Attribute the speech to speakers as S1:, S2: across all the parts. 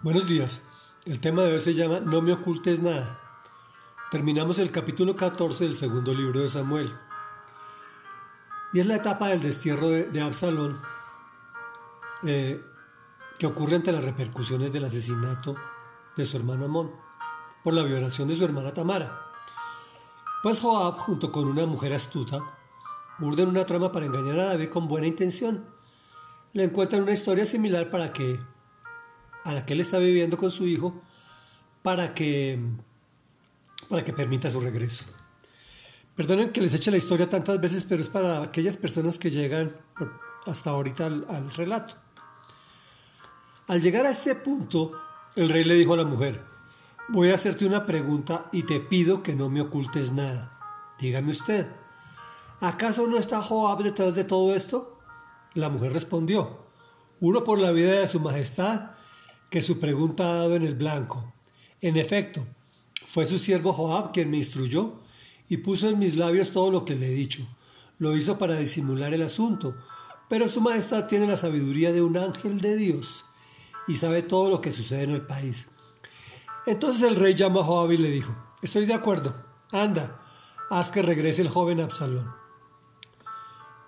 S1: Buenos días. El tema de hoy se llama No me ocultes nada. Terminamos el capítulo 14 del segundo libro de Samuel. Y es la etapa del destierro de, Absalón eh, que ocurre ante las repercusiones del asesinato de su hermano Amón por la violación de su hermana Tamara. Pues Joab, junto con una mujer astuta, urden una trama para engañar a David con buena intención. Le encuentran una historia similar para que a la que él está viviendo con su hijo para que, para que permita su regreso. Perdonen que les eche la historia tantas veces, pero es para aquellas personas que llegan hasta ahorita al, al relato. Al llegar a este punto, el rey le dijo a la mujer, voy a hacerte una pregunta y te pido que no me ocultes nada. Dígame usted, ¿acaso no está Joab detrás de todo esto? La mujer respondió, juro por la vida de su majestad que su pregunta ha dado en el blanco. En efecto, fue su siervo Joab quien me instruyó y puso en mis labios todo lo que le he dicho. Lo hizo para disimular el asunto, pero su majestad tiene la sabiduría de un ángel de Dios y sabe todo lo que sucede en el país. Entonces el rey llamó a Joab y le dijo, estoy de acuerdo, anda, haz que regrese el joven Absalón.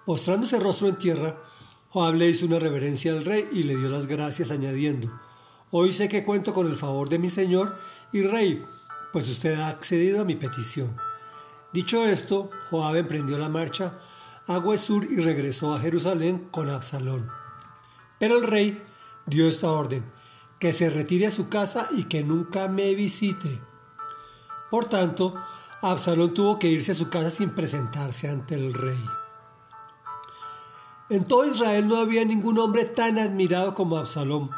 S1: Postrándose rostro en tierra, Joab le hizo una reverencia al rey y le dio las gracias añadiendo, Hoy sé que cuento con el favor de mi señor y rey, pues usted ha accedido a mi petición. Dicho esto, Joab emprendió la marcha a Huesur y regresó a Jerusalén con Absalón. Pero el rey dio esta orden, que se retire a su casa y que nunca me visite. Por tanto, Absalón tuvo que irse a su casa sin presentarse ante el rey. En todo Israel no había ningún hombre tan admirado como Absalón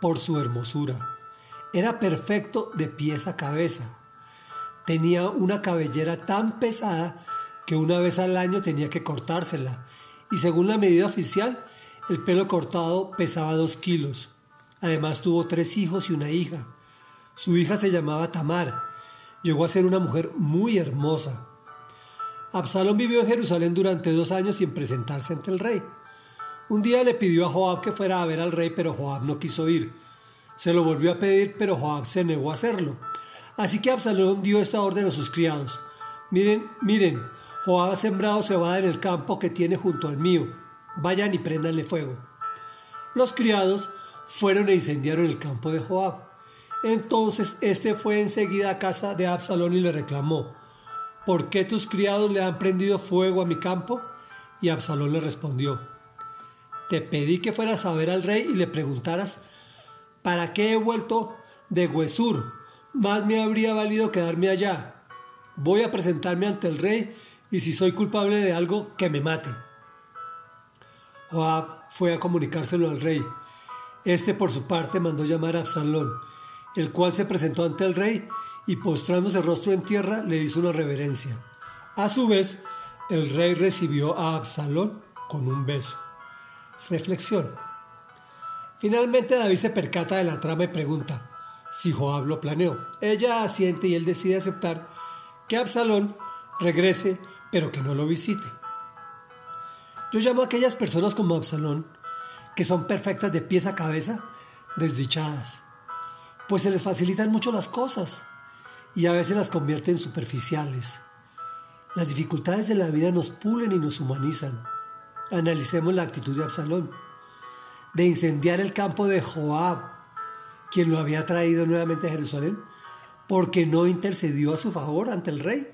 S1: por su hermosura. Era perfecto de pies a cabeza. Tenía una cabellera tan pesada que una vez al año tenía que cortársela y según la medida oficial el pelo cortado pesaba dos kilos. Además tuvo tres hijos y una hija. Su hija se llamaba Tamar. Llegó a ser una mujer muy hermosa. Absalón vivió en Jerusalén durante dos años sin presentarse ante el rey. Un día le pidió a Joab que fuera a ver al rey, pero Joab no quiso ir. Se lo volvió a pedir, pero Joab se negó a hacerlo. Así que Absalón dio esta orden a sus criados. Miren, miren, Joab ha sembrado cebada en el campo que tiene junto al mío. Vayan y préndanle fuego. Los criados fueron e incendiaron el campo de Joab. Entonces éste fue enseguida a casa de Absalón y le reclamó, ¿por qué tus criados le han prendido fuego a mi campo? Y Absalón le respondió, te pedí que fueras a ver al rey y le preguntaras, ¿para qué he vuelto de Huesur? Más me habría valido quedarme allá. Voy a presentarme ante el rey y si soy culpable de algo, que me mate. Joab fue a comunicárselo al rey. Este por su parte mandó llamar a Absalón, el cual se presentó ante el rey y postrándose rostro en tierra le hizo una reverencia. A su vez, el rey recibió a Absalón con un beso. Reflexión. Finalmente David se percata de la trama y pregunta si Joab lo planeó. Ella asiente y él decide aceptar que Absalón regrese, pero que no lo visite. Yo llamo a aquellas personas como Absalón, que son perfectas de pies a cabeza, desdichadas, pues se les facilitan mucho las cosas y a veces las convierten superficiales. Las dificultades de la vida nos pulen y nos humanizan Analicemos la actitud de Absalón, de incendiar el campo de Joab, quien lo había traído nuevamente a Jerusalén, porque no intercedió a su favor ante el rey.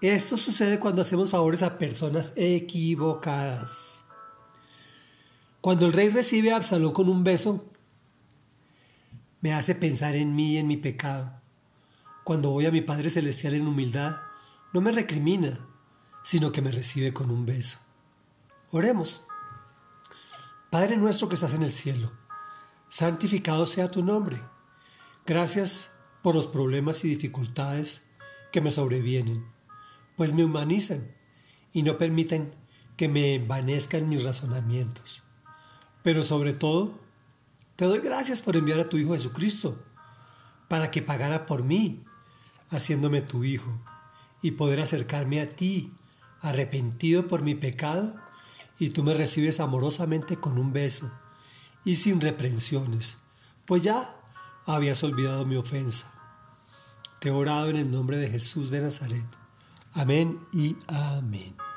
S1: Esto sucede cuando hacemos favores a personas equivocadas. Cuando el rey recibe a Absalón con un beso, me hace pensar en mí y en mi pecado. Cuando voy a mi Padre Celestial en humildad, no me recrimina, sino que me recibe con un beso. Oremos. Padre nuestro que estás en el cielo, santificado sea tu nombre. Gracias por los problemas y dificultades que me sobrevienen, pues me humanizan y no permiten que me envanezcan mis razonamientos. Pero sobre todo, te doy gracias por enviar a tu Hijo Jesucristo para que pagara por mí, haciéndome tu Hijo, y poder acercarme a ti, arrepentido por mi pecado y tú me recibes amorosamente con un beso y sin reprensiones, pues ya habías olvidado mi ofensa. Te he orado en el nombre de Jesús de Nazaret. Amén y amén.